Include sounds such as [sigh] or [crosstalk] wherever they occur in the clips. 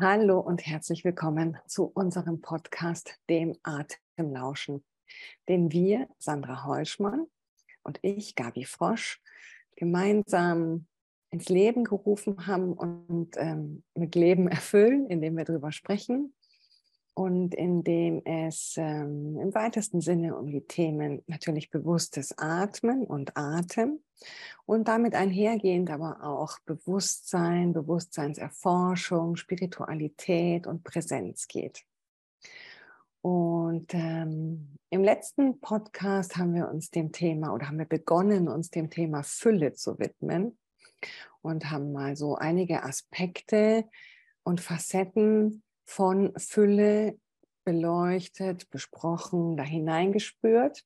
Hallo und herzlich willkommen zu unserem Podcast, dem Atemlauschen, den wir, Sandra Heuschmann und ich, Gabi Frosch, gemeinsam ins Leben gerufen haben und ähm, mit Leben erfüllen, indem wir darüber sprechen und indem es ähm, im weitesten Sinne um die Themen natürlich bewusstes Atmen und Atem und damit einhergehend aber auch Bewusstsein, Bewusstseinserforschung, Spiritualität und Präsenz geht. Und ähm, im letzten Podcast haben wir uns dem Thema oder haben wir begonnen, uns dem Thema Fülle zu widmen und haben mal so einige Aspekte und Facetten von Fülle beleuchtet, besprochen, da hineingespürt.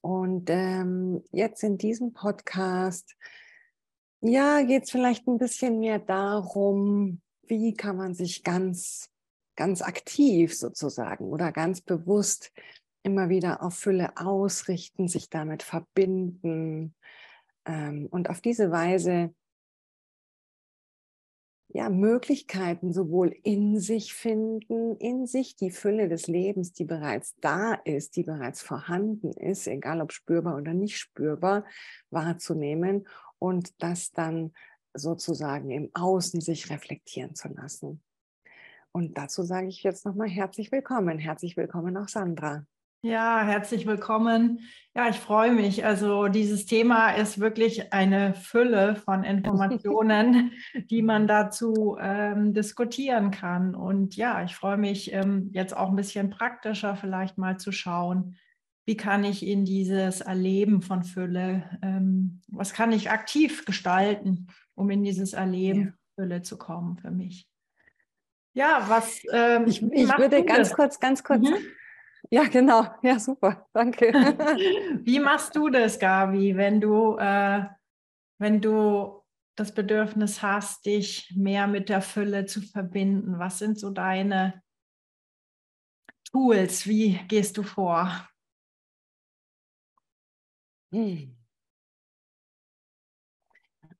Und ähm, jetzt in diesem Podcast, ja, geht es vielleicht ein bisschen mehr darum, wie kann man sich ganz, ganz aktiv sozusagen oder ganz bewusst immer wieder auf Fülle ausrichten, sich damit verbinden ähm, und auf diese Weise ja, Möglichkeiten sowohl in sich finden, in sich die Fülle des Lebens, die bereits da ist, die bereits vorhanden ist, egal ob spürbar oder nicht spürbar, wahrzunehmen und das dann sozusagen im Außen sich reflektieren zu lassen. Und dazu sage ich jetzt nochmal herzlich willkommen. Herzlich willkommen auch Sandra. Ja, herzlich willkommen. Ja, ich freue mich. Also dieses Thema ist wirklich eine Fülle von Informationen, [laughs] die man dazu ähm, diskutieren kann. Und ja, ich freue mich ähm, jetzt auch ein bisschen praktischer vielleicht mal zu schauen, wie kann ich in dieses Erleben von Fülle, ähm, was kann ich aktiv gestalten, um in dieses Erleben ja. Fülle zu kommen für mich. Ja, was ähm, ich, ich würde ganz das? kurz, ganz kurz. Mhm ja, genau. Ja, super. Danke. [laughs] Wie machst du das, Gabi, wenn du, äh, wenn du das Bedürfnis hast, dich mehr mit der Fülle zu verbinden? Was sind so deine Tools? Wie gehst du vor? Hm.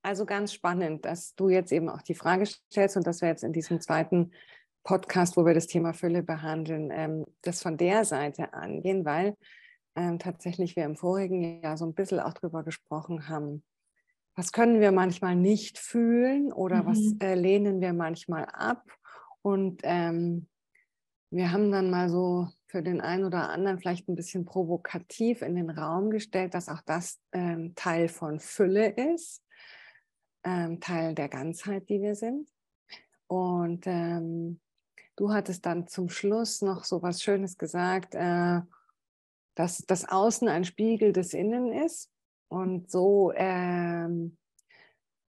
Also ganz spannend, dass du jetzt eben auch die Frage stellst und dass wir jetzt in diesem zweiten Podcast, wo wir das Thema Fülle behandeln, ähm, das von der Seite angehen, weil ähm, tatsächlich wir im vorigen Jahr so ein bisschen auch drüber gesprochen haben, was können wir manchmal nicht fühlen oder mhm. was äh, lehnen wir manchmal ab. Und ähm, wir haben dann mal so für den einen oder anderen vielleicht ein bisschen provokativ in den Raum gestellt, dass auch das ähm, Teil von Fülle ist, ähm, Teil der Ganzheit, die wir sind. Und ähm, Du hattest dann zum Schluss noch so was Schönes gesagt, äh, dass das Außen ein Spiegel des Innen ist. Und so ähm,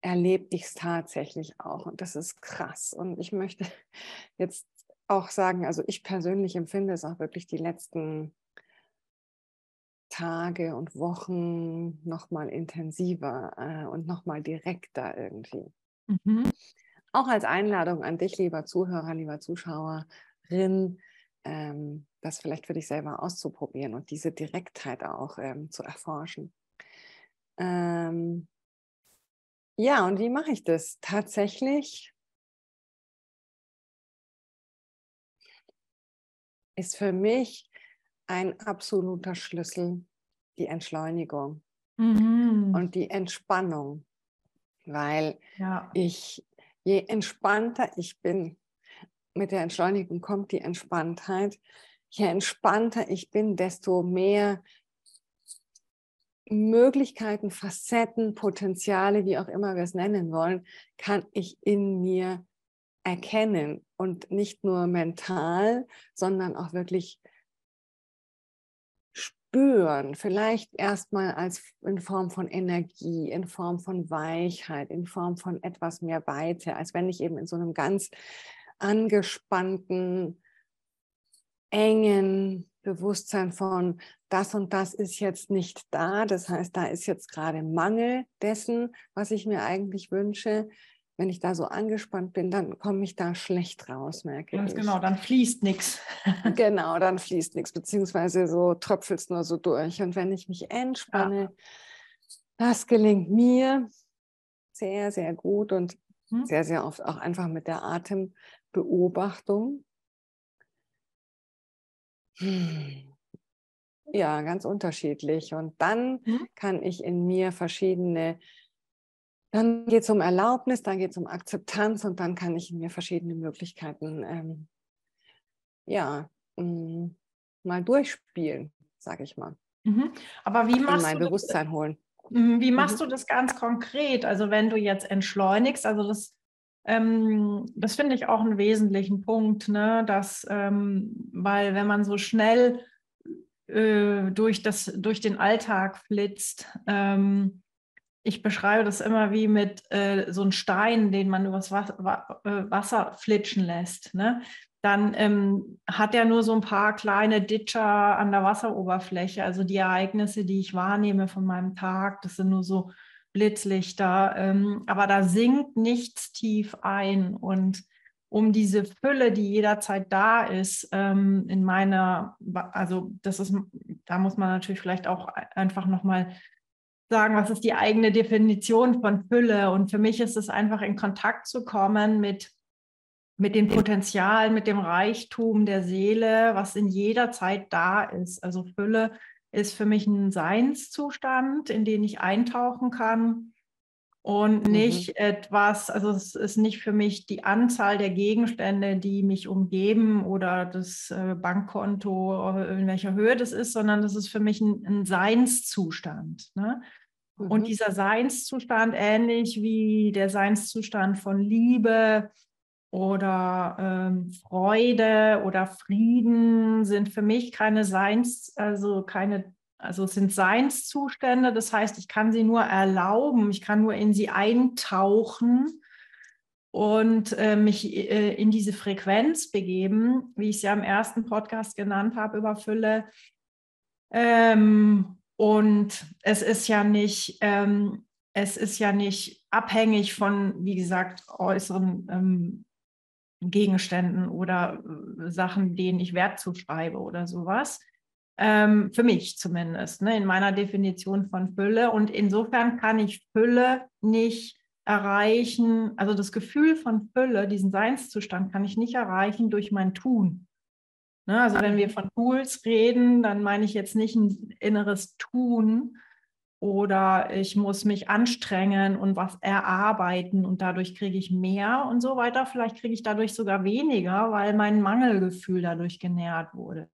erlebe ich es tatsächlich auch. Und das ist krass. Und ich möchte [laughs] jetzt auch sagen, also ich persönlich empfinde es auch wirklich die letzten Tage und Wochen noch mal intensiver äh, und noch mal direkter irgendwie. Mhm auch als Einladung an dich, lieber Zuhörer, lieber Zuschauerin, ähm, das vielleicht für dich selber auszuprobieren und diese Direktheit auch ähm, zu erforschen. Ähm, ja, und wie mache ich das? Tatsächlich ist für mich ein absoluter Schlüssel die Entschleunigung mhm. und die Entspannung, weil ja. ich je entspannter ich bin, mit der Entschleunigung kommt die Entspanntheit, je entspannter ich bin, desto mehr Möglichkeiten, Facetten, Potenziale, wie auch immer wir es nennen wollen, kann ich in mir erkennen. Und nicht nur mental, sondern auch wirklich spüren, vielleicht erstmal als in Form von Energie, in Form von Weichheit, in Form von etwas mehr Weite, als wenn ich eben in so einem ganz angespannten, engen Bewusstsein von das und das ist jetzt nicht da. Das heißt, da ist jetzt gerade Mangel dessen, was ich mir eigentlich wünsche wenn ich da so angespannt bin, dann komme ich da schlecht raus, merke Ganz ich. genau, dann fließt nichts. [laughs] Genau, dann fließt nichts, beziehungsweise so tröpfelt es nur so durch. Und wenn ich mich entspanne, ja. das gelingt mir sehr, sehr gut. Und hm? sehr, sehr oft auch einfach mit der Atembeobachtung. Hm. Ja, ganz unterschiedlich. Und dann hm? kann ich in mir verschiedene, dann geht es um Erlaubnis, dann geht es um Akzeptanz und dann kann ich mir verschiedene Möglichkeiten, ähm, ja, mh, mal durchspielen, sage ich mal. Mhm. Aber wie machst in mein du Bewusstsein das, holen. Mhm, wie machst mhm. du das ganz konkret? Also wenn du jetzt entschleunigst, also das, ähm, das finde ich auch einen wesentlichen Punkt, ne? dass, ähm, weil wenn man so schnell äh, durch, das, durch den Alltag flitzt, ähm, ich beschreibe das immer wie mit äh, so einem Stein, den man übers Wasser, äh, Wasser flitschen lässt. Ne? dann ähm, hat er nur so ein paar kleine Ditcher an der Wasseroberfläche. Also die Ereignisse, die ich wahrnehme von meinem Tag, das sind nur so Blitzlichter. Ähm, aber da sinkt nichts tief ein. Und um diese Fülle, die jederzeit da ist, ähm, in meiner, also das ist, da muss man natürlich vielleicht auch einfach nochmal sagen, was ist die eigene Definition von Fülle? Und für mich ist es einfach in Kontakt zu kommen mit mit dem Potenzial, mit dem Reichtum der Seele, was in jeder Zeit da ist. Also Fülle ist für mich ein Seinszustand, in den ich eintauchen kann und mhm. nicht mhm. etwas, also es ist nicht für mich die Anzahl der Gegenstände, die mich umgeben oder das äh, Bankkonto, in welcher Höhe das ist, sondern das ist für mich ein, ein Seinszustand. Ne? Mhm. Und dieser Seinszustand, ähnlich wie der Seinszustand von Liebe, oder ähm, Freude oder Frieden sind für mich keine Seins, also keine, also es sind Seinszustände. Das heißt, ich kann sie nur erlauben, ich kann nur in sie eintauchen und äh, mich äh, in diese Frequenz begeben, wie ich ja im ersten Podcast genannt habe über Fülle. Ähm, und es ist ja nicht, ähm, es ist ja nicht abhängig von, wie gesagt, äußeren ähm, Gegenständen oder äh, Sachen, denen ich Wert zuschreibe oder sowas. Ähm, für mich zumindest, ne, in meiner Definition von Fülle. Und insofern kann ich Fülle nicht erreichen, also das Gefühl von Fülle, diesen Seinszustand kann ich nicht erreichen durch mein Tun. Ne, also wenn wir von Tools reden, dann meine ich jetzt nicht ein inneres Tun, oder ich muss mich anstrengen und was erarbeiten und dadurch kriege ich mehr und so weiter. Vielleicht kriege ich dadurch sogar weniger, weil mein Mangelgefühl dadurch genährt wurde.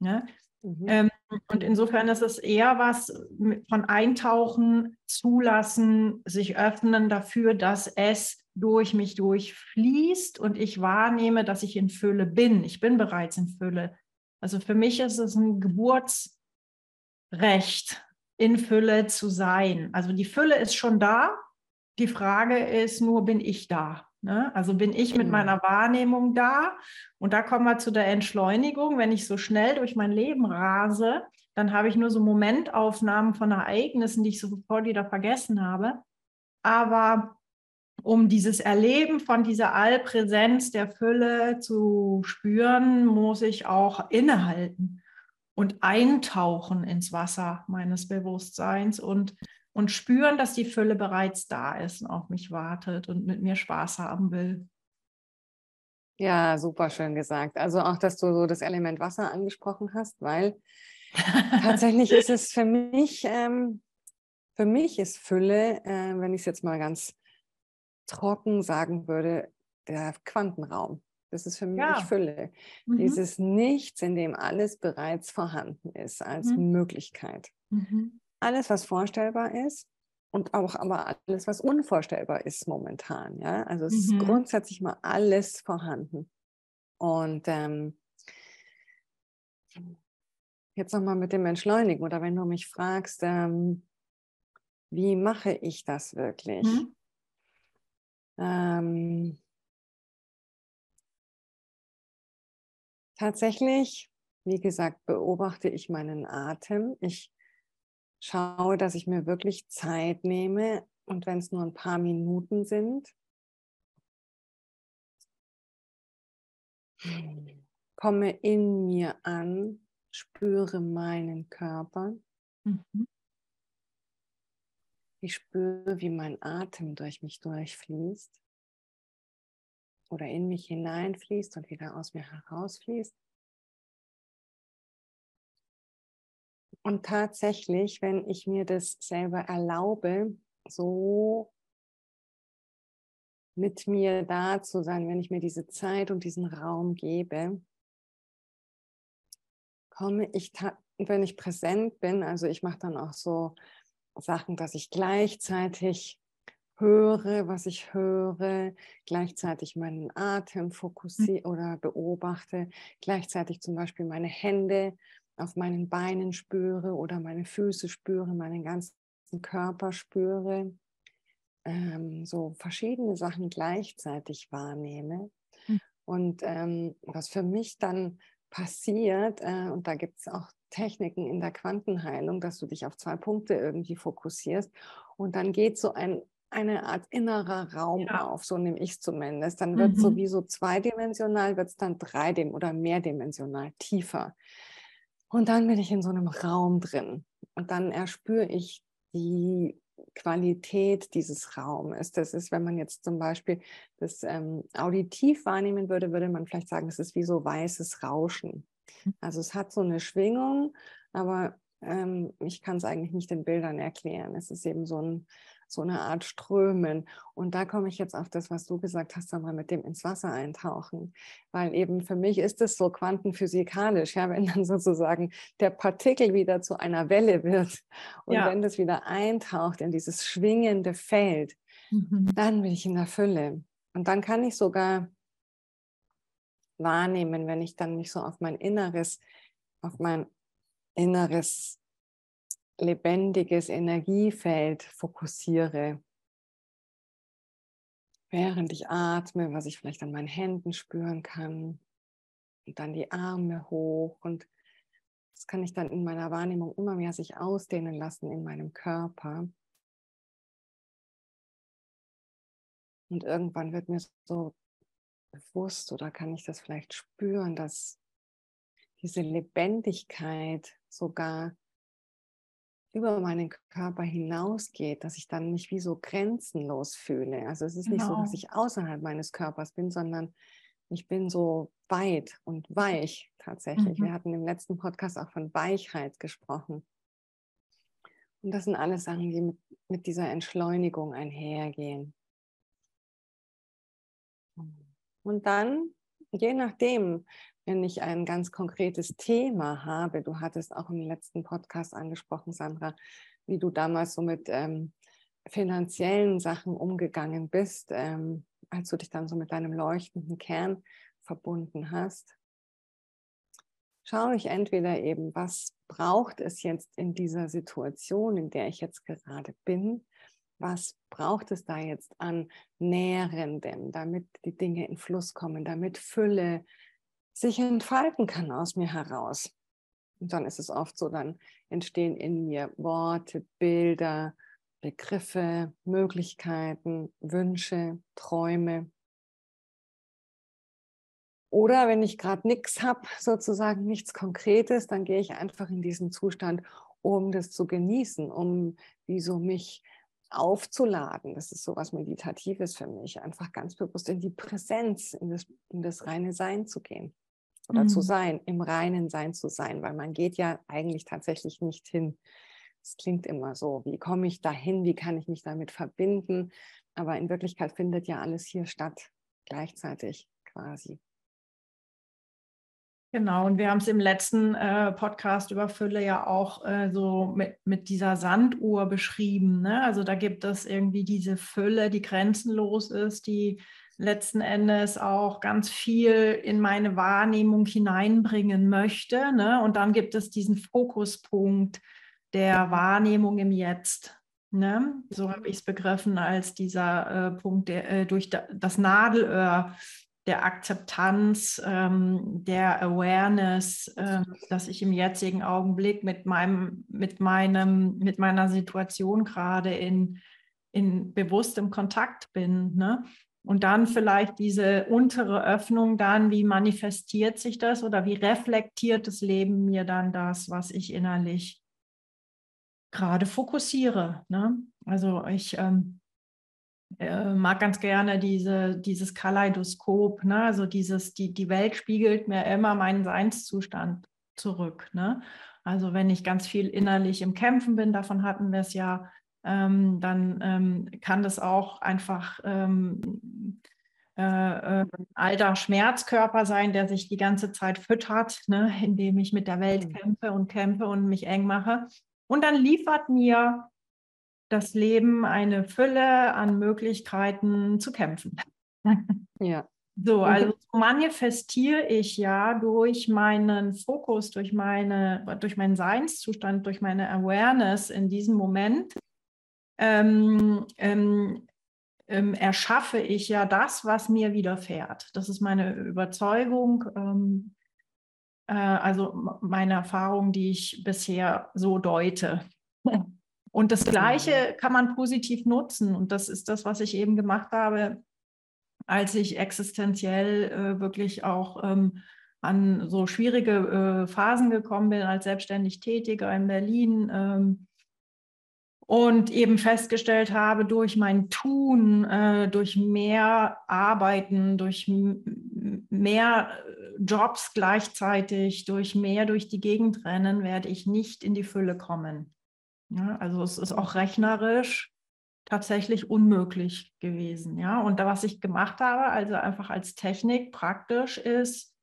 Ne? Mhm. Ähm, und insofern ist es eher was von Eintauchen, zulassen, sich öffnen dafür, dass es durch mich durchfließt und ich wahrnehme, dass ich in Fülle bin. Ich bin bereits in Fülle. Also für mich ist es ein Geburtsrecht, in Fülle zu sein. Also die Fülle ist schon da. Die Frage ist nur, bin ich da? Ne? Also bin ich mit mhm. meiner Wahrnehmung da? Und da kommen wir zu der Entschleunigung. Wenn ich so schnell durch mein Leben rase, dann habe ich nur so Momentaufnahmen von Ereignissen, die ich sofort wieder vergessen habe. Aber um dieses Erleben von dieser Allpräsenz der Fülle zu spüren, muss ich auch innehalten und eintauchen ins Wasser meines Bewusstseins und, und spüren, dass die Fülle bereits da ist und auf mich wartet und mit mir Spaß haben will. Ja, super schön gesagt. Also auch, dass du so das Element Wasser angesprochen hast, weil [laughs] tatsächlich ist es für mich, ähm, für mich ist Fülle, äh, wenn ich es jetzt mal ganz trocken sagen würde, der Quantenraum. Das ist für mich ja. Fülle. Mhm. Dieses Nichts, in dem alles bereits vorhanden ist als mhm. Möglichkeit. Mhm. Alles, was vorstellbar ist und auch aber alles, was unvorstellbar ist momentan. Ja? Also es ist mhm. grundsätzlich mal alles vorhanden. Und ähm, jetzt nochmal mit dem Entschleunigen oder wenn du mich fragst, ähm, wie mache ich das wirklich? Mhm. Ähm, Tatsächlich, wie gesagt, beobachte ich meinen Atem. Ich schaue, dass ich mir wirklich Zeit nehme und wenn es nur ein paar Minuten sind, komme in mir an, spüre meinen Körper. Mhm. Ich spüre, wie mein Atem durch mich durchfließt. oder in mich hineinfließt und wieder aus mir herausfließt. Und tatsächlich, wenn ich mir das selber erlaube, so mit mir da zu sein, wenn ich mir diese Zeit und diesen Raum gebe, komme ich, wenn ich präsent bin, also ich mache dann auch so Sachen, dass ich gleichzeitig höre, was ich höre, gleichzeitig meinen Atem fokussiere oder beobachte, gleichzeitig zum Beispiel meine Hände auf meinen Beinen spüre oder meine Füße spüre, meinen ganzen Körper spüre, ähm, so verschiedene Sachen gleichzeitig wahrnehme. Mhm. Und ähm, was für mich dann passiert, äh, und da gibt es auch Techniken in der Quantenheilung, dass du dich auf zwei Punkte irgendwie fokussierst und dann geht so ein eine Art innerer Raum ja. auf, so nehme ich es zumindest. Dann wird mhm. sowieso zweidimensional, wird es dann dreidimensional oder mehrdimensional tiefer. Und dann bin ich in so einem Raum drin und dann erspüre ich die Qualität dieses Raumes. Das ist, wenn man jetzt zum Beispiel das ähm, auditiv wahrnehmen würde, würde man vielleicht sagen, es ist wie so weißes Rauschen. Hm. Also es hat so eine Schwingung, aber ähm, ich kann es eigentlich nicht in Bildern erklären. Es ist eben so ein so eine Art Strömen. Und da komme ich jetzt auf das, was du gesagt hast, Sandra, mit dem ins Wasser eintauchen. Weil eben für mich ist es so quantenphysikalisch, ja, wenn dann [laughs] sozusagen der Partikel wieder zu einer Welle wird und ja. wenn das wieder eintaucht in dieses schwingende Feld, mhm. dann bin ich in der Fülle. Und dann kann ich sogar wahrnehmen, wenn ich dann mich so auf mein Inneres, auf mein inneres lebendiges Energiefeld fokussiere, während ich atme, was ich vielleicht an meinen Händen spüren kann. Und dann die Arme hoch. Und das kann ich dann in meiner Wahrnehmung immer mehr sich ausdehnen lassen in meinem Körper. Und irgendwann wird mir so bewusst oder kann ich das vielleicht spüren, dass diese Lebendigkeit sogar über meinen Körper hinausgeht, dass ich dann nicht wie so grenzenlos fühle. Also es ist genau. nicht so, dass genau. ich außerhalb meines Körpers bin, sondern ich bin so weit und weich tatsächlich. Mhm. Wir hatten im letzten Podcast auch von Weichheit gesprochen. Und das sind alles Sachen, die mit, mit dieser Entschleunigung einhergehen. Und dann, je nachdem, wenn ich ein ganz konkretes Thema habe, du hattest auch im letzten Podcast angesprochen, Sandra, wie du damals so mit ähm, finanziellen Sachen umgegangen bist, ähm, als du dich dann so mit deinem leuchtenden Kern verbunden hast, schaue ich entweder eben, was braucht es jetzt in dieser Situation, in der ich jetzt gerade bin, was braucht es da jetzt an Nährendem, damit die Dinge in Fluss kommen, damit Fülle sich entfalten kann aus mir heraus. Und dann ist es oft so, dann entstehen in mir Worte, Bilder, Begriffe, Möglichkeiten, Wünsche, Träume. Oder wenn ich gerade nichts habe, sozusagen nichts Konkretes, dann gehe ich einfach in diesen Zustand, um das zu genießen, um wie so mich aufzuladen. Das ist so was Meditatives für mich, einfach ganz bewusst in die Präsenz, in das, in das reine Sein zu gehen oder mhm. zu sein, im reinen Sein zu sein, weil man geht ja eigentlich tatsächlich nicht hin. Es klingt immer so, wie komme ich dahin, wie kann ich mich damit verbinden, aber in Wirklichkeit findet ja alles hier statt, gleichzeitig quasi. Genau, und wir haben es im letzten äh, Podcast über Fülle ja auch äh, so mit, mit dieser Sanduhr beschrieben. Ne? Also da gibt es irgendwie diese Fülle, die grenzenlos ist, die letzten Endes auch ganz viel in meine Wahrnehmung hineinbringen möchte. Ne? Und dann gibt es diesen Fokuspunkt der Wahrnehmung im Jetzt. Ne? So habe ich es begriffen als dieser äh, Punkt der, äh, durch da, das Nadelöhr der Akzeptanz, ähm, der Awareness, äh, dass ich im jetzigen Augenblick mit meinem, mit meinem, mit meiner Situation gerade in, in bewusstem Kontakt bin. Ne? Und dann vielleicht diese untere Öffnung dann, wie manifestiert sich das oder wie reflektiert das Leben mir dann das, was ich innerlich gerade fokussiere. Ne? Also ich ähm, äh, mag ganz gerne diese, dieses Kaleidoskop, ne? also dieses, die, die Welt spiegelt mir immer meinen Seinszustand zurück. Ne? Also wenn ich ganz viel innerlich im Kämpfen bin, davon hatten wir es ja, ähm, dann ähm, kann das auch einfach ähm, äh, äh, alter Schmerzkörper sein, der sich die ganze Zeit füttert, ne, indem ich mit der Welt mhm. kämpfe und kämpfe und mich eng mache. Und dann liefert mir das Leben eine Fülle an Möglichkeiten zu kämpfen. [laughs] Ja. So, also manifestiere ich ja durch meinen Fokus, durch, meine, durch meinen Seinszustand, durch meine Awareness in diesem Moment ähm, ähm, ähm, erschaffe ich ja das, was mir widerfährt. Das ist meine Überzeugung, ähm, äh, also meine Erfahrung, die ich bisher so deute. Und das Gleiche kann man positiv nutzen. Und das ist das, was ich eben gemacht habe, als ich existenziell äh, wirklich auch ähm, an so schwierige äh, Phasen gekommen bin, als selbstständig Tätiger in Berlin. Ähm, und eben festgestellt habe, durch mein Tun, äh, durch mehr Arbeiten, durch mehr äh, Jobs gleichzeitig, durch mehr durch die Gegend rennen, werde ich nicht in die Fülle kommen. Ja, also es ist auch rechnerisch tatsächlich unmöglich gewesen. Ja, und da, was ich gemacht habe, also einfach als Technik praktisch ist,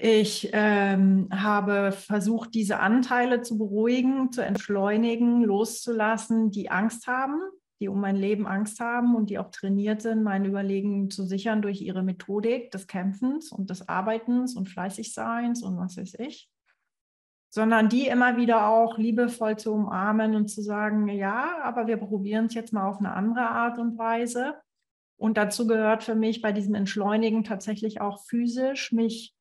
ich ähm, habe versucht, diese Anteile zu beruhigen, zu entschleunigen, loszulassen, die Angst haben, die um mein Leben Angst haben und die auch trainiert sind, mein Überlegen zu sichern durch ihre Methodik des Kämpfens und des Arbeitens und Fleißigseins und was weiß ich. Sondern die immer wieder auch liebevoll zu umarmen und zu sagen, ja, aber wir probieren es jetzt mal auf eine andere Art und Weise. Und dazu gehört für mich bei diesem Entschleunigen tatsächlich auch physisch mich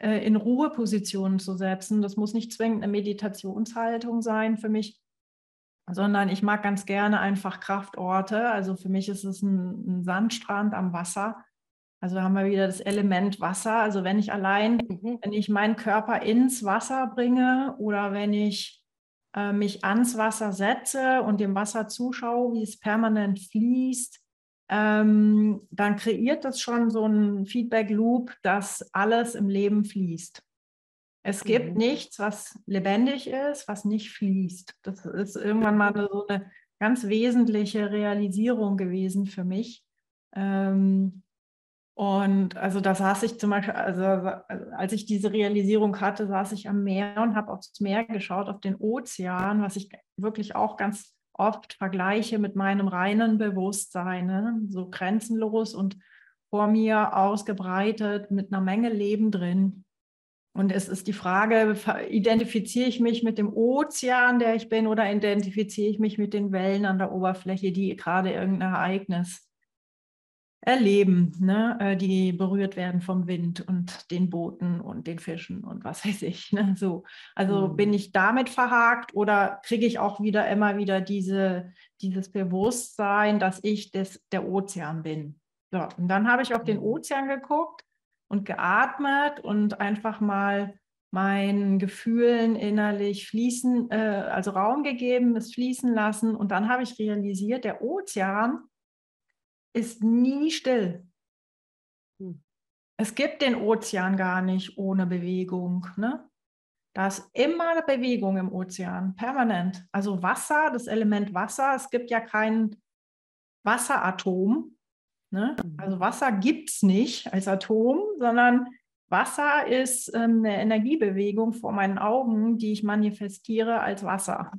äh, in Ruhepositionen zu setzen. Das muss nicht zwingend eine Meditationshaltung sein für mich, sondern ich mag ganz gerne einfach Kraftorte. Also für mich ist es ein, ein Sandstrand am Wasser. Also haben wir wieder das Element Wasser. Also wenn ich allein, mhm. wenn ich meinen Körper ins Wasser bringe oder wenn ich äh, mich ans Wasser setze und dem Wasser zuschaue, wie es permanent fließt, ähm, dann kreiert das schon so ein Feedback-Loop, dass alles im Leben fließt. Es gibt mhm. nichts, was lebendig ist, was nicht fließt. Das ist irgendwann mal so eine ganz wesentliche Realisierung gewesen für mich. Ähm, und also da saß ich zum Beispiel, also als ich diese Realisierung hatte, saß ich am Meer und habe aufs Meer geschaut, auf den Ozean, was ich wirklich auch ganz oft vergleiche mit meinem reinen Bewusstsein, ne? so grenzenlos und vor mir ausgebreitet mit einer Menge Leben drin. Und es ist die Frage, identifiziere ich mich mit dem Ozean, der ich bin, oder identifiziere ich mich mit den Wellen an der Oberfläche, die gerade irgendein Ereignis erleben, ne? Äh, die berührt werden vom Wind und den Booten und den Fischen und was weiß ich. Ne? So. Also mhm. bin ich damit verhakt oder kriege ich auch wieder immer wieder diese, dieses Bewusstsein, dass ich des, der Ozean bin. So, und dann habe ich auf den mhm. Ozean geguckt und geatmet und einfach mal meinen Gefühlen innerlich fließen, äh, also Raum gegeben, es fließen lassen. Und dann habe ich realisiert, der Ozean ist nie still. Hm. Es gibt den Ozean gar nicht ohne Bewegung. Ne? Da ist immer Bewegung im Ozean, permanent. Also Wasser, das Element Wasser, es gibt ja kein Wasseratom. Ne? Mhm. Also Wasser gibt es nicht als Atom, sondern Wasser ist ähm, eine Energiebewegung vor meinen Augen, die ich manifestiere als Wasser.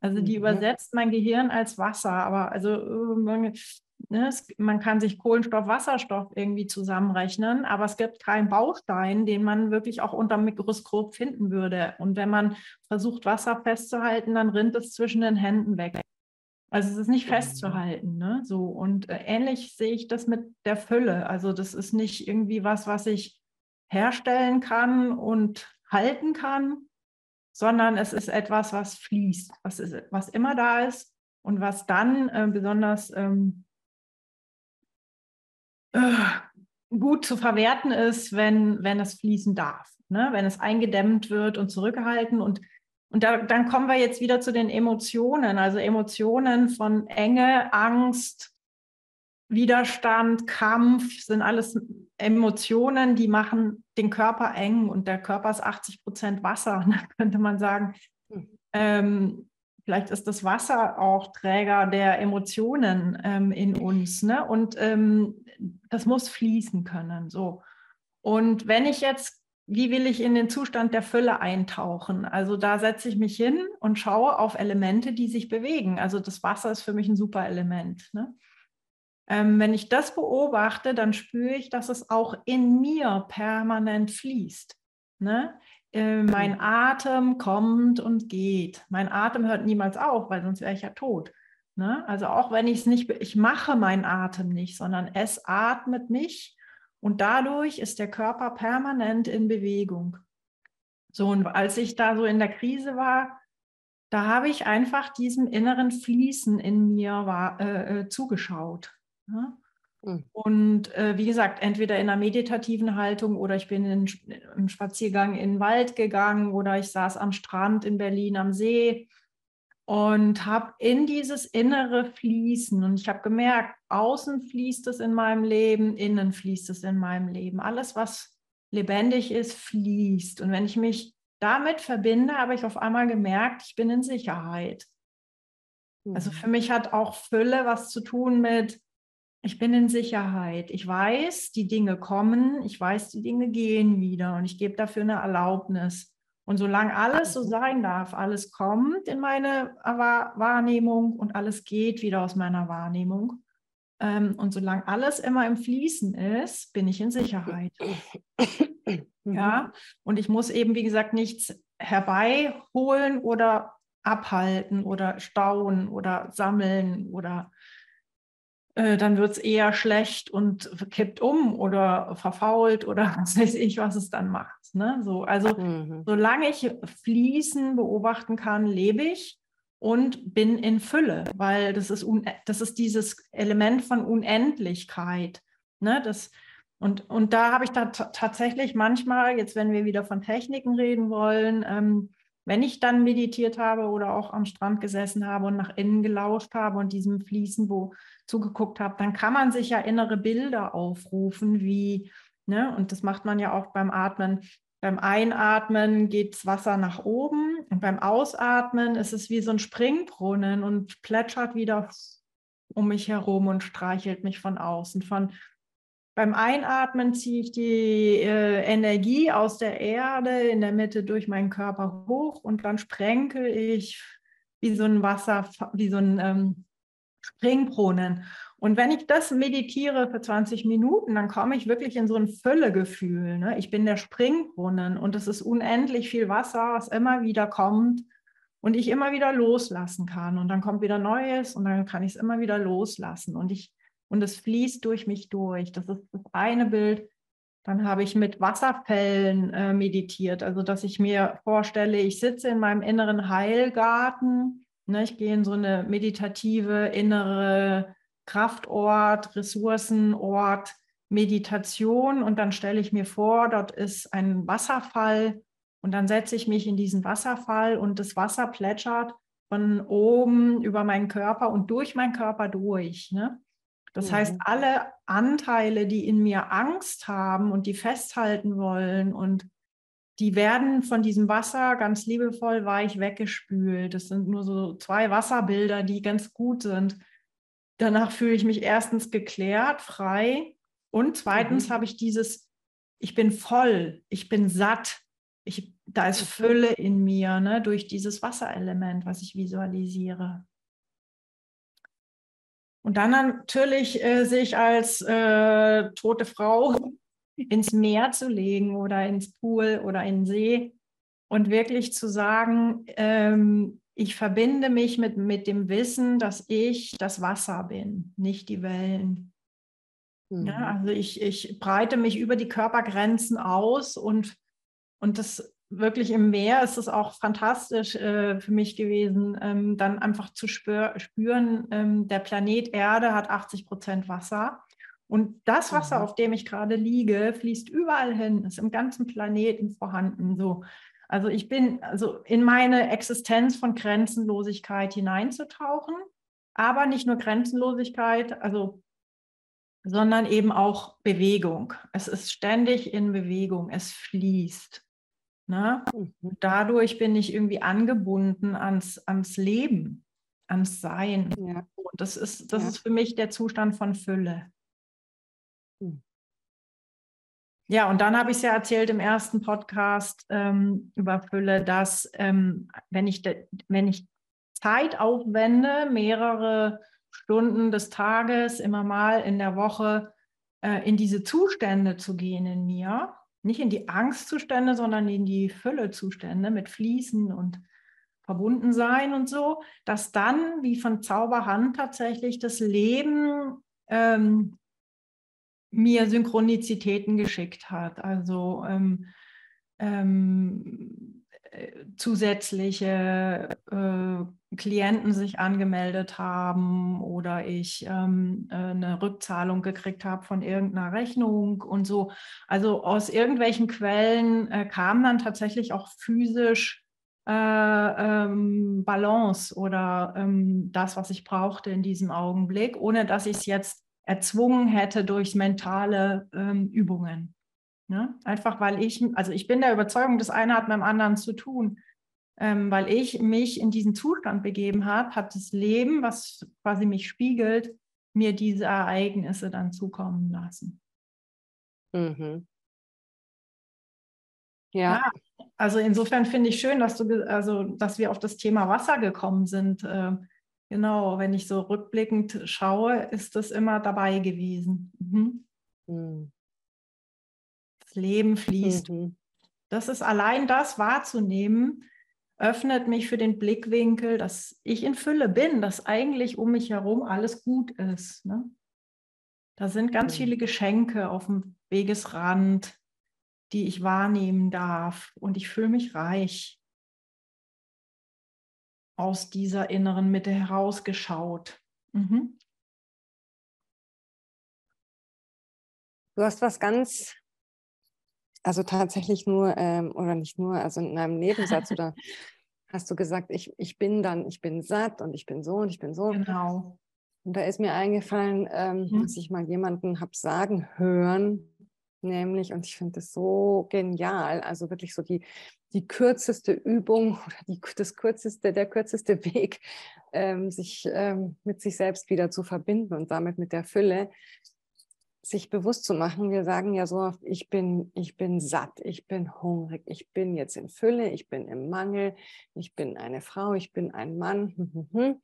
Also die mhm. übersetzt mein Gehirn als Wasser, aber also äh, Ne, es, man kann sich Kohlenstoff, Wasserstoff irgendwie zusammenrechnen, aber es gibt keinen Baustein, den man wirklich auch unter dem Mikroskop finden würde. Und wenn man versucht, Wasser festzuhalten, dann rinnt es zwischen den Händen weg. Also es ist nicht festzuhalten. Ne? So, und äh, ähnlich sehe ich das mit der Fülle. Also das ist nicht irgendwie was, was ich herstellen kann und halten kann, sondern es ist etwas, was fließt, was, ist, was immer da ist und was dann äh, besonders ähm, äh, gut zu verwerten ist, wenn, wenn es fließen darf, ne? wenn es eingedämmt wird und zurückgehalten. Und, und da, dann kommen wir jetzt wieder zu den Emotionen, also Emotionen von Enge, Angst, Widerstand, Kampf sind alles Emotionen, die machen den Körper eng und der Körper ist 80 Prozent Wasser. Da [laughs] könnte man sagen, hm. ähm, vielleicht ist das Wasser auch Träger der Emotionen ähm, in uns. Ne? Und ähm, das muss fließen können. So. Und wenn ich jetzt, wie will ich in den Zustand der Fülle eintauchen? Also da setze ich mich hin und schaue auf Elemente, die sich bewegen. Also das Wasser ist für mich ein super Element. Ne? Ähm, wenn ich das beobachte, dann spüre ich, dass es auch in mir permanent fließt. Ne? Äh, mein. Atem kommt und geht. Mein Atem hört niemals auf, weil sonst wäre ich ja tot. Ne? Also auch wenn ich es nicht, ich mache meinen Atem nicht, sondern es atmet mich und dadurch ist der Körper permanent in Bewegung. So, und als ich da so in der Krise war, da habe ich einfach diesem inneren Fließen in mir war, äh, äh zugeschaut. Ja? Hm. Und äh, wie gesagt, entweder in einer meditativen Haltung oder ich bin in, im Spaziergang in den Wald gegangen oder ich saß am Strand in Berlin am See und habe in dieses innere Fließen und ich habe gemerkt, außen fließt es in meinem Leben, innen fließt es in meinem Leben. Alles, was lebendig ist, fließt. Und wenn ich mich damit verbinde, habe ich auf einmal gemerkt, ich bin in Sicherheit. Also für mhm. mich hat auch Fülle was zu tun mit, ich bin in Sicherheit. Ich weiß, die Dinge kommen, ich weiß, die Dinge gehen wieder und ich gebe dafür eine Erlaubnis. Und solange alles so sein darf, alles kommt in meine Wahrnehmung und alles geht wieder aus meiner Wahrnehmung. Ähm, und solange alles immer im Fließen ist, bin ich in Sicherheit. Ja, und ich muss eben, wie gesagt, nichts herbeiholen oder abhalten oder stauen oder sammeln oder äh, dann wird es eher schlecht und kippt um oder verfault oder [laughs] was weiß ich, was es dann macht. Ne? So, also mhm. solange ich Fließen beobachten kann, lebe ich und bin in Fülle, weil das ist, das ist dieses Element von Unendlichkeit. Ne? Das, und, und da habe ich da tatsächlich manchmal, jetzt wenn wir wieder von Techniken reden wollen, ähm, wenn ich dann meditiert habe oder auch am Strand gesessen habe und nach innen gelauscht habe und diesem Fließen wo zugeguckt habe, dann kann man sich ja innere Bilder aufrufen, wie, ne, und das macht man ja auch beim Atmen. Beim Einatmen geht das Wasser nach oben und beim Ausatmen ist es wie so ein Springbrunnen und plätschert wieder um mich herum und streichelt mich von außen, von beim Einatmen ziehe ich die äh, Energie aus der Erde in der Mitte durch meinen Körper hoch und dann sprenkel ich wie so ein Wasser, wie so ein ähm, Springbrunnen. Und wenn ich das meditiere für 20 Minuten, dann komme ich wirklich in so ein Füllegefühl. Ne? Ich bin der Springbrunnen und es ist unendlich viel Wasser, was immer wieder kommt und ich immer wieder loslassen kann. Und dann kommt wieder Neues und dann kann ich es immer wieder loslassen. Und ich und es fließt durch mich durch. Das ist das eine Bild. Dann habe ich mit Wasserfällen äh, meditiert, also dass ich mir vorstelle, ich sitze in meinem inneren Heilgarten. Ne, ich gehe in so eine meditative innere Kraftort, Ressourcenort, Meditation und dann stelle ich mir vor, dort ist ein Wasserfall und dann setze ich mich in diesen Wasserfall und das Wasser plätschert von oben über meinen Körper und durch meinen Körper durch. Ne? Das mhm. heißt, alle Anteile, die in mir Angst haben und die festhalten wollen und die werden von diesem Wasser ganz liebevoll weich weggespült. Das sind nur so zwei Wasserbilder, die ganz gut sind. Danach fühle ich mich erstens geklärt, frei und zweitens mhm. habe ich dieses, ich bin voll, ich bin satt, ich, da ist Fülle in mir ne, durch dieses Wasserelement, was ich visualisiere. Und dann natürlich äh, sich als äh, tote Frau [laughs] ins Meer zu legen oder ins Pool oder in den See und wirklich zu sagen, ähm, ich verbinde mich mit, mit dem Wissen, dass ich das Wasser bin, nicht die Wellen. Mhm. Ja, also ich, ich breite mich über die Körpergrenzen aus und, und das wirklich im Meer ist es auch fantastisch äh, für mich gewesen, ähm, dann einfach zu spür, spüren, ähm, der Planet Erde hat 80 Prozent Wasser. Und das Wasser, mhm. auf dem ich gerade liege, fließt überall hin, ist im ganzen Planeten vorhanden. So. Also ich bin also in meine Existenz von Grenzenlosigkeit hineinzutauchen, aber nicht nur Grenzenlosigkeit, also sondern eben auch Bewegung. Es ist ständig in Bewegung, es fließt. Ne? Mhm. Dadurch bin ich irgendwie angebunden ans, ans Leben, ans Sein. Ja. Und das ist, das ja. ist für mich der Zustand von Fülle. Mhm. Ja, und dann habe ich es ja erzählt im ersten Podcast ähm, über Fülle, dass ähm, wenn, ich de, wenn ich Zeit aufwende, mehrere Stunden des Tages, immer mal in der Woche, äh, in diese Zustände zu gehen in mir, nicht in die Angstzustände, sondern in die Füllezustände mit Fließen und verbunden sein und so, dass dann wie von Zauberhand tatsächlich das Leben ähm, mir Synchronizitäten geschickt hat. Also ähm, ähm, äh, zusätzliche äh, Klienten sich angemeldet haben oder ich ähm, äh, eine Rückzahlung gekriegt habe von irgendeiner Rechnung und so. Also aus irgendwelchen Quellen äh, kam dann tatsächlich auch physisch äh, ähm, Balance oder ähm, das, was ich brauchte in diesem Augenblick, ohne dass ich es jetzt erzwungen hätte durch mentale ähm, Übungen. Ne? Einfach weil ich, also ich bin der Überzeugung, das eine hat mit dem anderen zu tun. Ähm, weil ich mich in diesen Zustand begeben habe, hat das Leben, was quasi mich spiegelt, mir diese Ereignisse dann zukommen lassen. Mhm. Ja. ja. Also insofern finde ich schön, dass du, also dass wir auf das Thema Wasser gekommen sind. Äh, Genau, wenn ich so rückblickend schaue, ist das immer dabei gewesen. Mhm. Mhm. Das Leben fließt. Mhm. Das ist allein das wahrzunehmen, öffnet mich für den Blickwinkel, dass ich in Fülle bin, dass eigentlich um mich herum alles gut ist. Ne? Da sind ganz viele Geschenke auf dem Wegesrand, die ich wahrnehmen darf und ich fühle mich reich aus dieser inneren Mitte herausgeschaut. Mhm. Du hast was ganz, also tatsächlich nur, ähm, oder nicht nur, also in einem Nebensatz oder [laughs] hast du gesagt, ich, ich bin dann, ich bin satt und ich bin so und ich bin so. Genau. Und da ist mir eingefallen, ähm, mhm. dass ich mal jemanden habe sagen hören, nämlich, und ich finde das so genial, also wirklich so die, die kürzeste Übung [laughs] oder die, das kürzeste, der kürzeste Weg, ähm, sich ähm, mit sich selbst wieder zu verbinden und damit mit der Fülle, sich bewusst zu machen. Wir sagen ja so oft, ich bin, ich bin satt, ich bin hungrig, ich bin jetzt in Fülle, ich bin im Mangel, ich bin eine Frau, ich bin ein Mann. Hm, hm, hm.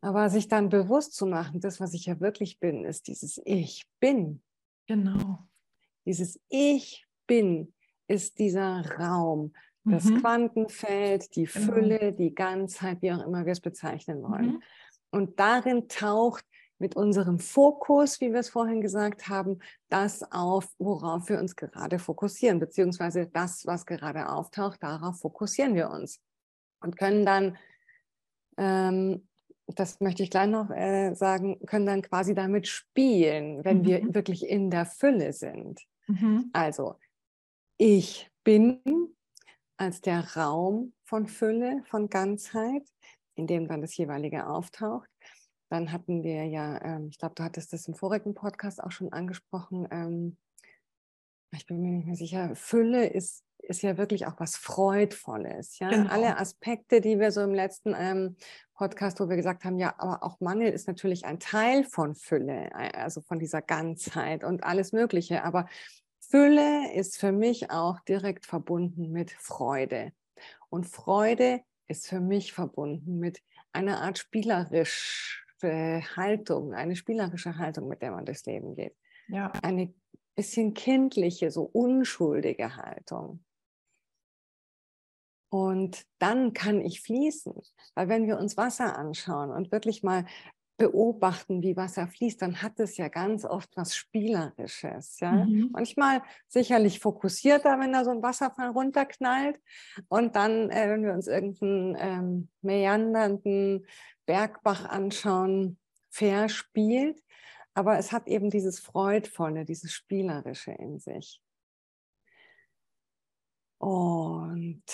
Aber sich dann bewusst zu machen, das, was ich ja wirklich bin, ist dieses Ich bin. Genau. Dieses Ich bin ist dieser Raum, das mhm. Quantenfeld, die genau. Fülle, die Ganzheit, wie auch immer wir es bezeichnen wollen. Mhm. Und darin taucht mit unserem Fokus, wie wir es vorhin gesagt haben, das auf, worauf wir uns gerade fokussieren, beziehungsweise das, was gerade auftaucht, darauf fokussieren wir uns und können dann, ähm, das möchte ich gleich noch äh, sagen, können dann quasi damit spielen, wenn mhm. wir wirklich in der Fülle sind. Mhm. Also, ich bin als der Raum von Fülle, von Ganzheit, in dem dann das jeweilige auftaucht. Dann hatten wir ja, ähm, ich glaube, du hattest das im vorigen Podcast auch schon angesprochen. Ähm, ich bin mir nicht mehr sicher. Fülle ist, ist ja wirklich auch was Freudvolles. Ja? Genau. Alle Aspekte, die wir so im letzten ähm, Podcast, wo wir gesagt haben, ja, aber auch Mangel ist natürlich ein Teil von Fülle, also von dieser Ganzheit und alles Mögliche. Aber Fülle ist für mich auch direkt verbunden mit Freude. Und Freude ist für mich verbunden mit einer Art spielerische Haltung, eine spielerische Haltung, mit der man durchs Leben geht. Ja. Eine bisschen kindliche, so unschuldige Haltung. Und dann kann ich fließen, weil wenn wir uns Wasser anschauen und wirklich mal beobachten, wie Wasser fließt, dann hat es ja ganz oft was Spielerisches. Ja? Mhm. Manchmal sicherlich fokussierter, wenn da so ein Wasserfall runterknallt. Und dann, äh, wenn wir uns irgendeinen ähm, meandernden Bergbach anschauen, verspielt. Aber es hat eben dieses Freudvolle, dieses Spielerische in sich. Und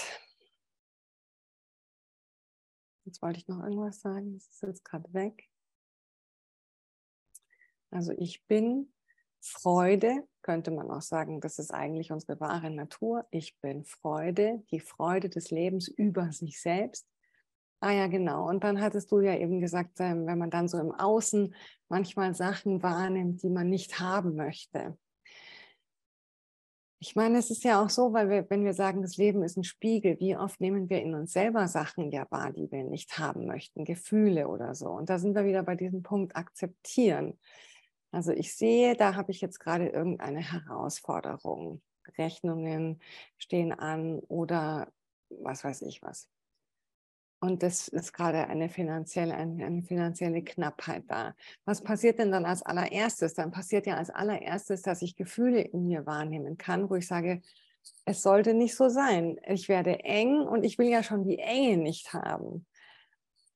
jetzt wollte ich noch irgendwas sagen, das ist jetzt gerade weg. Also ich bin Freude, könnte man auch sagen, das ist eigentlich unsere wahre Natur. Ich bin Freude, die Freude des Lebens über sich selbst. Ah ja, genau. Und dann hattest du ja eben gesagt, ähm, wenn man dann so im Außen manchmal Sachen wahrnimmt, die man nicht haben möchte. Ich meine, es ist ja auch so, weil wir, wenn wir sagen, das Leben ist ein Spiegel, wie oft nehmen wir in uns selber Sachen ja wahr, die wir nicht haben möchten, Gefühle oder so. Und da sind wir wieder bei diesem Punkt akzeptieren. Also ich sehe, da habe ich jetzt gerade irgendeine Herausforderung. Rechnungen stehen an oder was weiß ich was. Und das ist gerade eine finanzielle, eine, eine, finanzielle Knappheit da. Was passiert denn dann als allererstes? Dann passiert ja als allererstes, dass ich Gefühle in mir wahrnehmen kann, wo ich sage, es sollte nicht so sein. Ich werde eng und ich will ja schon die Enge nicht haben.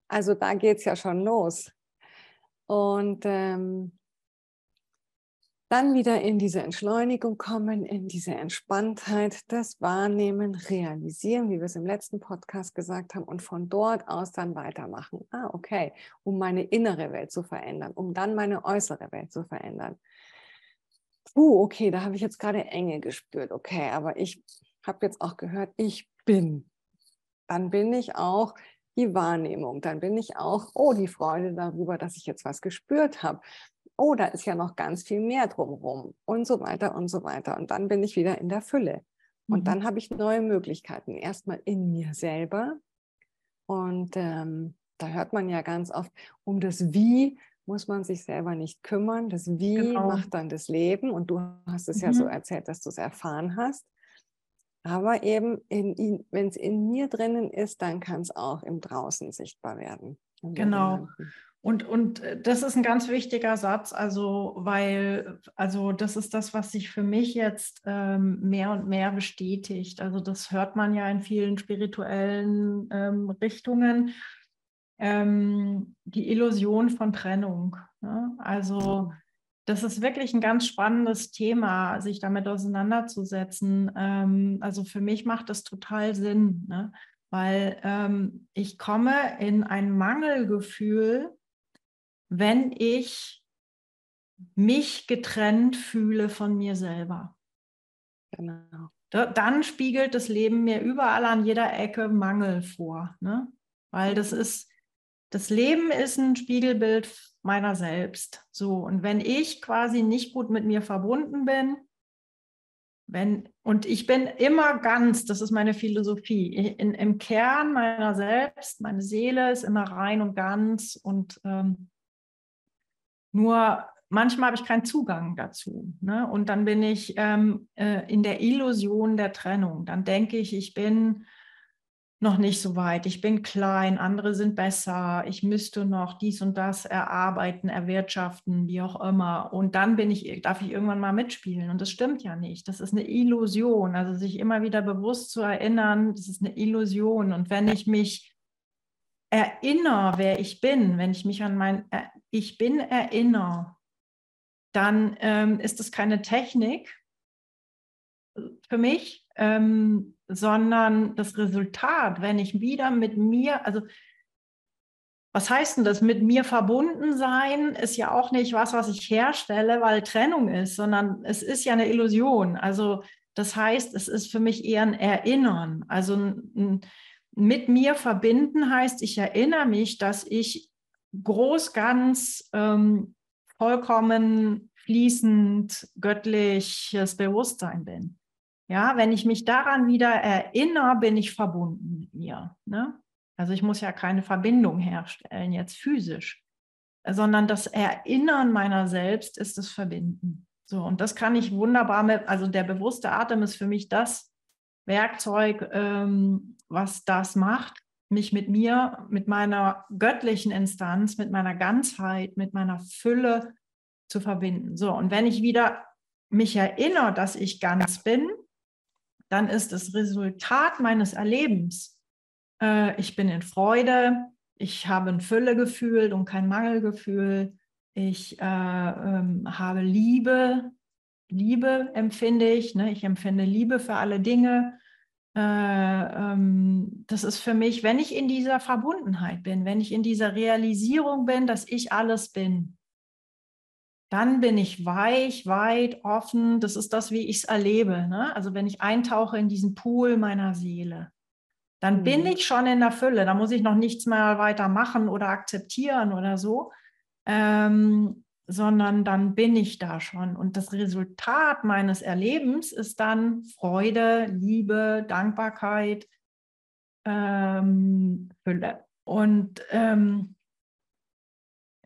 Also da geht es ja schon los. Und ähm, dann wieder in diese Entschleunigung kommen, in diese Entspanntheit, das Wahrnehmen, realisieren, wie wir es im letzten Podcast gesagt haben, und von dort aus dann weitermachen. Ah, okay, um meine innere Welt zu verändern, um dann meine äußere Welt zu verändern. Puh, okay, da habe ich jetzt gerade Enge gespürt. Okay, aber ich habe jetzt auch gehört, ich bin. Dann bin ich auch die Wahrnehmung. Dann bin ich auch, oh, die Freude darüber, dass ich jetzt was gespürt habe oh, da ist ja noch ganz viel mehr drumherum und so weiter und so weiter. Und dann bin ich wieder in der Fülle. Und mhm. dann habe ich neue Möglichkeiten. Erstmal in mir selber. Und ähm, da hört man ja ganz oft, um das Wie muss man sich selber nicht kümmern. Das Wie genau. macht dann das Leben. Und du hast es mhm. ja so mhm. erzählt, dass du es erfahren hast. Aber eben, wenn es in mir drinnen ist, dann kann es auch im Draußen sichtbar werden. Genau. Und, und äh, das ist ein ganz wichtiger Satz, also weil, also das ist das, was sich für mich jetzt ähm, mehr und mehr bestätigt. Also das hört man ja in vielen spirituellen ähm, Richtungen. Ähm, die Illusion von Trennung. Ne? Also das ist wirklich ein ganz spannendes Thema, sich damit auseinanderzusetzen. Ähm, also für mich macht das total Sinn, ne? weil ähm, ich komme in ein Mangelgefühl wenn ich mich getrennt fühle von mir selber. Genau. Dann spiegelt das Leben mir überall an jeder Ecke Mangel vor. Ne? Weil das ist, das Leben ist ein Spiegelbild meiner selbst. So, und wenn ich quasi nicht gut mit mir verbunden bin, wenn, und ich bin immer ganz, das ist meine Philosophie, in, im Kern meiner selbst, meine Seele ist immer rein und ganz und ähm, nur manchmal habe ich keinen Zugang dazu. Ne? Und dann bin ich ähm, äh, in der Illusion der Trennung. Dann denke ich, ich bin noch nicht so weit, ich bin klein, andere sind besser, ich müsste noch dies und das erarbeiten, erwirtschaften, wie auch immer. Und dann bin ich, darf ich irgendwann mal mitspielen. Und das stimmt ja nicht. Das ist eine Illusion. Also sich immer wieder bewusst zu erinnern, das ist eine Illusion. Und wenn ich mich erinnere, wer ich bin, wenn ich mich an mein äh, Ich bin erinnere, dann ähm, ist es keine Technik für mich, ähm, sondern das Resultat, wenn ich wieder mit mir, also was heißt denn das? Mit mir verbunden sein ist ja auch nicht was, was ich herstelle, weil Trennung ist, sondern es ist ja eine Illusion. Also das heißt, es ist für mich eher ein Erinnern. Also ein, mit mir verbinden heißt, ich erinnere mich, dass ich groß, ganz, ähm, vollkommen fließend göttliches Bewusstsein bin. Ja, wenn ich mich daran wieder erinnere, bin ich verbunden mit mir. Ne? Also ich muss ja keine Verbindung herstellen, jetzt physisch, sondern das Erinnern meiner selbst ist das Verbinden. So, und das kann ich wunderbar mit, also der bewusste Atem ist für mich das Werkzeug, ähm, was das macht, mich mit mir, mit meiner göttlichen Instanz, mit meiner Ganzheit, mit meiner Fülle zu verbinden. So, und wenn ich wieder mich erinnere, dass ich ganz bin, dann ist das Resultat meines Erlebens, äh, ich bin in Freude, ich habe ein Füllegefühl und kein Mangelgefühl, ich äh, ähm, habe Liebe, Liebe empfinde ich, ne? ich empfinde Liebe für alle Dinge, das ist für mich, wenn ich in dieser Verbundenheit bin, wenn ich in dieser Realisierung bin, dass ich alles bin, dann bin ich weich, weit, offen. Das ist das, wie ich es erlebe. Ne? Also wenn ich eintauche in diesen Pool meiner Seele, dann mhm. bin ich schon in der Fülle. Da muss ich noch nichts mehr weiter machen oder akzeptieren oder so, ähm, sondern dann bin ich da schon. Und das Resultat meines Erlebens ist dann Freude, Liebe, Dankbarkeit, ähm, Fülle. Und ähm,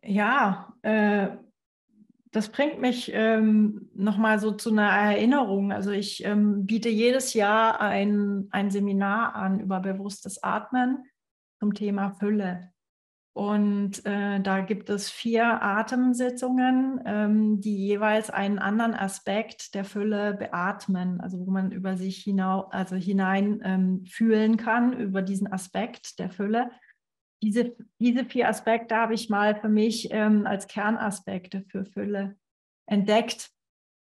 ja, äh, das bringt mich ähm, nochmal so zu einer Erinnerung. Also ich ähm, biete jedes Jahr ein, ein Seminar an über bewusstes Atmen zum Thema Fülle. Und äh, da gibt es vier Atemsitzungen, ähm, die jeweils einen anderen Aspekt der Fülle beatmen, also wo man über sich hinau also hinein ähm, fühlen kann, über diesen Aspekt der Fülle diese, diese vier Aspekte habe ich mal für mich ähm, als Kernaspekte für Fülle entdeckt.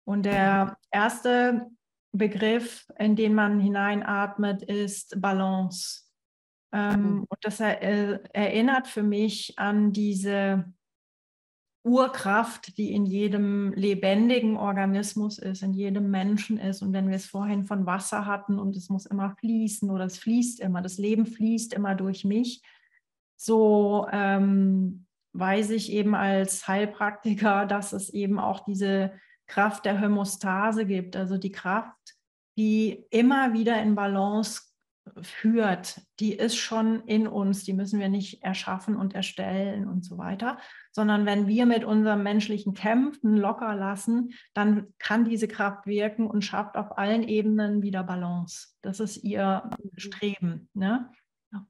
Und der erste Begriff, in den man hineinatmet, ist Balance. Ähm, mhm. Und das er, äh, erinnert für mich an diese Urkraft, die in jedem lebendigen Organismus ist, in jedem Menschen ist. Und wenn wir es vorhin von Wasser hatten und es muss immer fließen oder es fließt immer, das Leben fließt immer durch mich, so ähm, weiß ich eben als Heilpraktiker, [laughs] dass es eben auch diese Kraft der Hämostase gibt, also die Kraft, die immer wieder in Balance führt, die ist schon in uns, die müssen wir nicht erschaffen und erstellen und so weiter, sondern wenn wir mit unserem menschlichen Kämpfen locker lassen, dann kann diese Kraft wirken und schafft auf allen Ebenen wieder Balance. Das ist ihr mhm. Streben. Ne?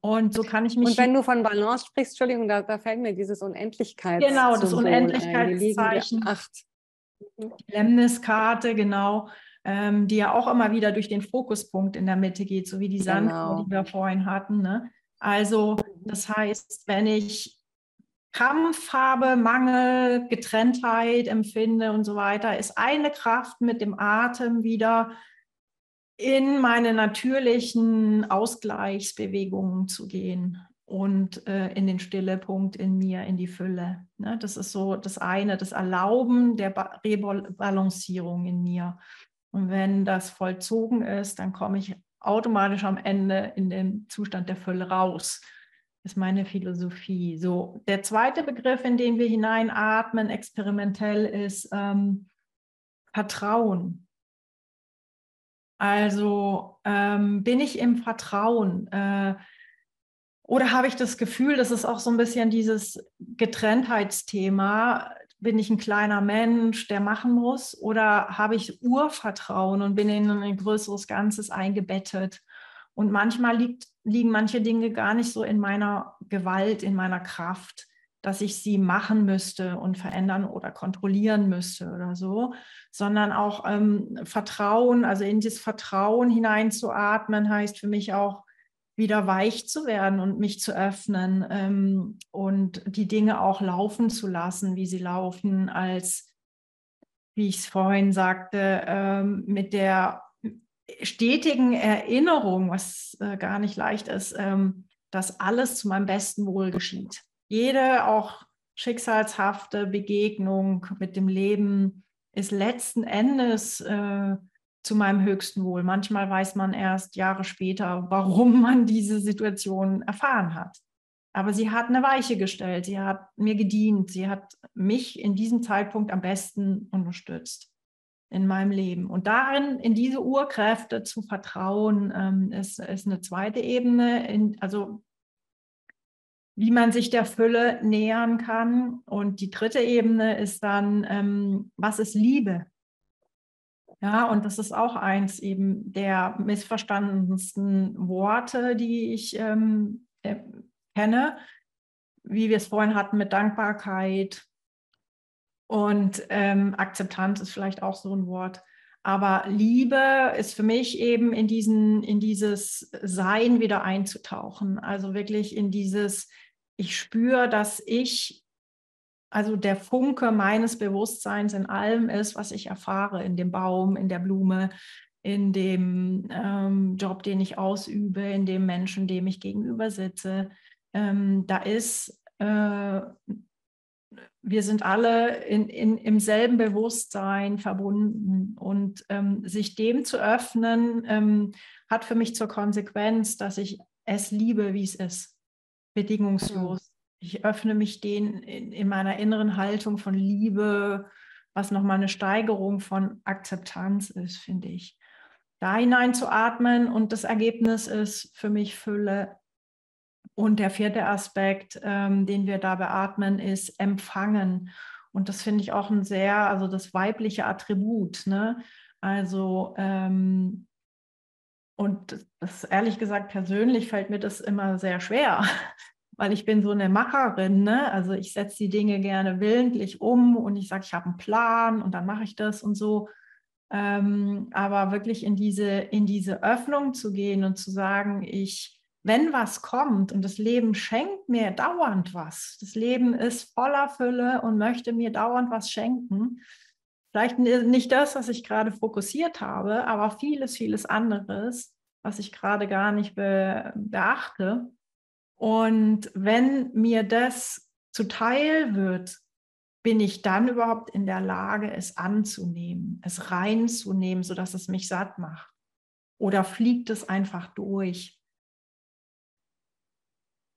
Und so kann ich mich. Und wenn du von Balance sprichst, Entschuldigung, da, da fällt mir dieses Unendlichkeitszeichen. Genau, das Unendlichkeitszeichen. Acht. Die Lemniskarte, genau, ähm, die ja auch immer wieder durch den Fokuspunkt in der Mitte geht, so wie die genau. die wir vorhin hatten. Ne? Also, das heißt, wenn ich Kampf habe, Mangel, Getrenntheit empfinde und so weiter, ist eine Kraft mit dem Atem wieder in meine natürlichen Ausgleichsbewegungen zu gehen und äh, in den Stillepunkt in mir, in die Fülle. Ne? Das ist so das eine, das Erlauben der ba Rebalancierung in mir. Und wenn das vollzogen ist, dann komme ich automatisch am Ende in den Zustand der Fülle raus. Das ist meine Philosophie. So, der zweite Begriff, in den wir hineinatmen, experimentell, ist ähm, Vertrauen. Also ähm, bin ich im Vertrauen? Äh, oder habe ich das Gefühl, das ist auch so ein bisschen dieses Getrenntheitsthema, bin ich ein kleiner Mensch, der machen muss? Oder habe ich Urvertrauen und bin in ein größeres Ganzes eingebettet? Und manchmal liegt, liegen manche Dinge gar nicht so in meiner Gewalt, in meiner Kraft dass ich sie machen müsste und verändern oder kontrollieren müsste oder so, sondern auch ähm, Vertrauen, also in das Vertrauen hineinzuatmen, heißt für mich auch wieder weich zu werden und mich zu öffnen ähm, und die Dinge auch laufen zu lassen, wie sie laufen, als, wie ich es vorhin sagte, ähm, mit der stetigen Erinnerung, was äh, gar nicht leicht ist, ähm, dass alles zu meinem besten Wohl geschieht. Jede auch schicksalshafte Begegnung mit dem Leben ist letzten Endes äh, zu meinem höchsten Wohl. Manchmal weiß man erst Jahre später, warum [laughs] man diese Situation erfahren hat. Aber sie hat eine Weiche gestellt, sie hat mir gedient, sie hat mich in diesem Zeitpunkt am besten unterstützt in meinem Leben. Und darin, in diese Urkräfte zu vertrauen, ähm, ist, ist eine zweite Ebene. In, also wie man sich der Fülle nähern kann. Und die dritte Ebene ist dann, ähm, was ist Liebe? Ja, und das ist auch eins eben der missverstandensten Worte, die ich ähm, äh, kenne, wie wir es vorhin hatten mit Dankbarkeit und ähm, Akzeptanz ist vielleicht auch so ein Wort. Aber Liebe ist für mich eben in diesen, in dieses Sein wieder einzutauchen. Also wirklich in dieses, ich spüre, dass ich, also der Funke meines Bewusstseins in allem ist, was ich erfahre, in dem Baum, in der Blume, in dem ähm, Job, den ich ausübe, in dem Menschen, dem ich gegenüber sitze. Ähm, da ist äh, wir sind alle in, in, im selben Bewusstsein verbunden und ähm, sich dem zu öffnen, ähm, hat für mich zur Konsequenz, dass ich es liebe, wie es ist, bedingungslos. Ich öffne mich den in, in, meiner inneren Haltung von Liebe, was nochmal eine Steigerung von Akzeptanz ist, finde ich. Da hinein zu atmen und das Ergebnis ist für mich Fülle, und der vierte Aspekt, ähm, den wir da beatmen, ist Empfangen. Und das finde ich auch ein sehr, also das weibliche Attribut. Ne? Also, ähm, und das ehrlich gesagt, persönlich fällt mir das immer sehr schwer, weil ich bin so eine Macherin. Ne? Also ich setze die Dinge gerne willentlich um und ich sage, ich habe einen Plan und dann mache ich das und so. Ähm, aber wirklich in diese, in diese Öffnung zu gehen und zu sagen, ich wenn was kommt und das Leben schenkt mir dauernd was, das Leben ist voller Fülle und möchte mir dauernd was schenken, vielleicht nicht das, was ich gerade fokussiert habe, aber vieles, vieles anderes, was ich gerade gar nicht be beachte. Und wenn mir das zuteil wird, bin ich dann überhaupt in der Lage, es anzunehmen, es reinzunehmen, sodass es mich satt macht? Oder fliegt es einfach durch?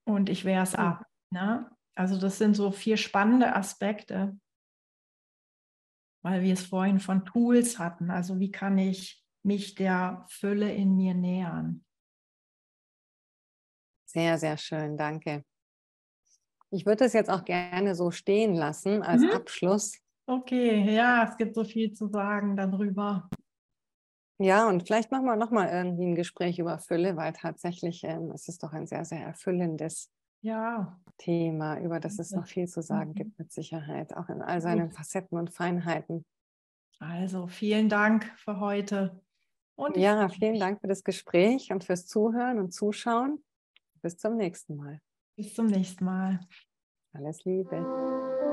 und ich wehre es hm. ab. Ne? Also das sind so vier spannende Aspekte, weil wir es vorhin von Tools hatten. Also wie kann ich mich der Fülle in mir nähern? Sehr, sehr schön, danke. Ich würde es jetzt auch gerne so stehen lassen als mhm. Abschluss. Okay, ja, es gibt so viel zu sagen darüber. Ja, und vielleicht machen wir nochmal irgendwie ein Gespräch über Fülle, weil tatsächlich ähm, es ist doch ein sehr, sehr erfüllendes ja. Thema, über das es noch viel zu sagen mhm. gibt, mit Sicherheit, auch in all seinen Facetten und Feinheiten. Also vielen Dank für heute. Und ja, vielen Dank für das Gespräch und fürs Zuhören und Zuschauen. Bis zum nächsten Mal. Bis zum nächsten Mal. Alles Liebe.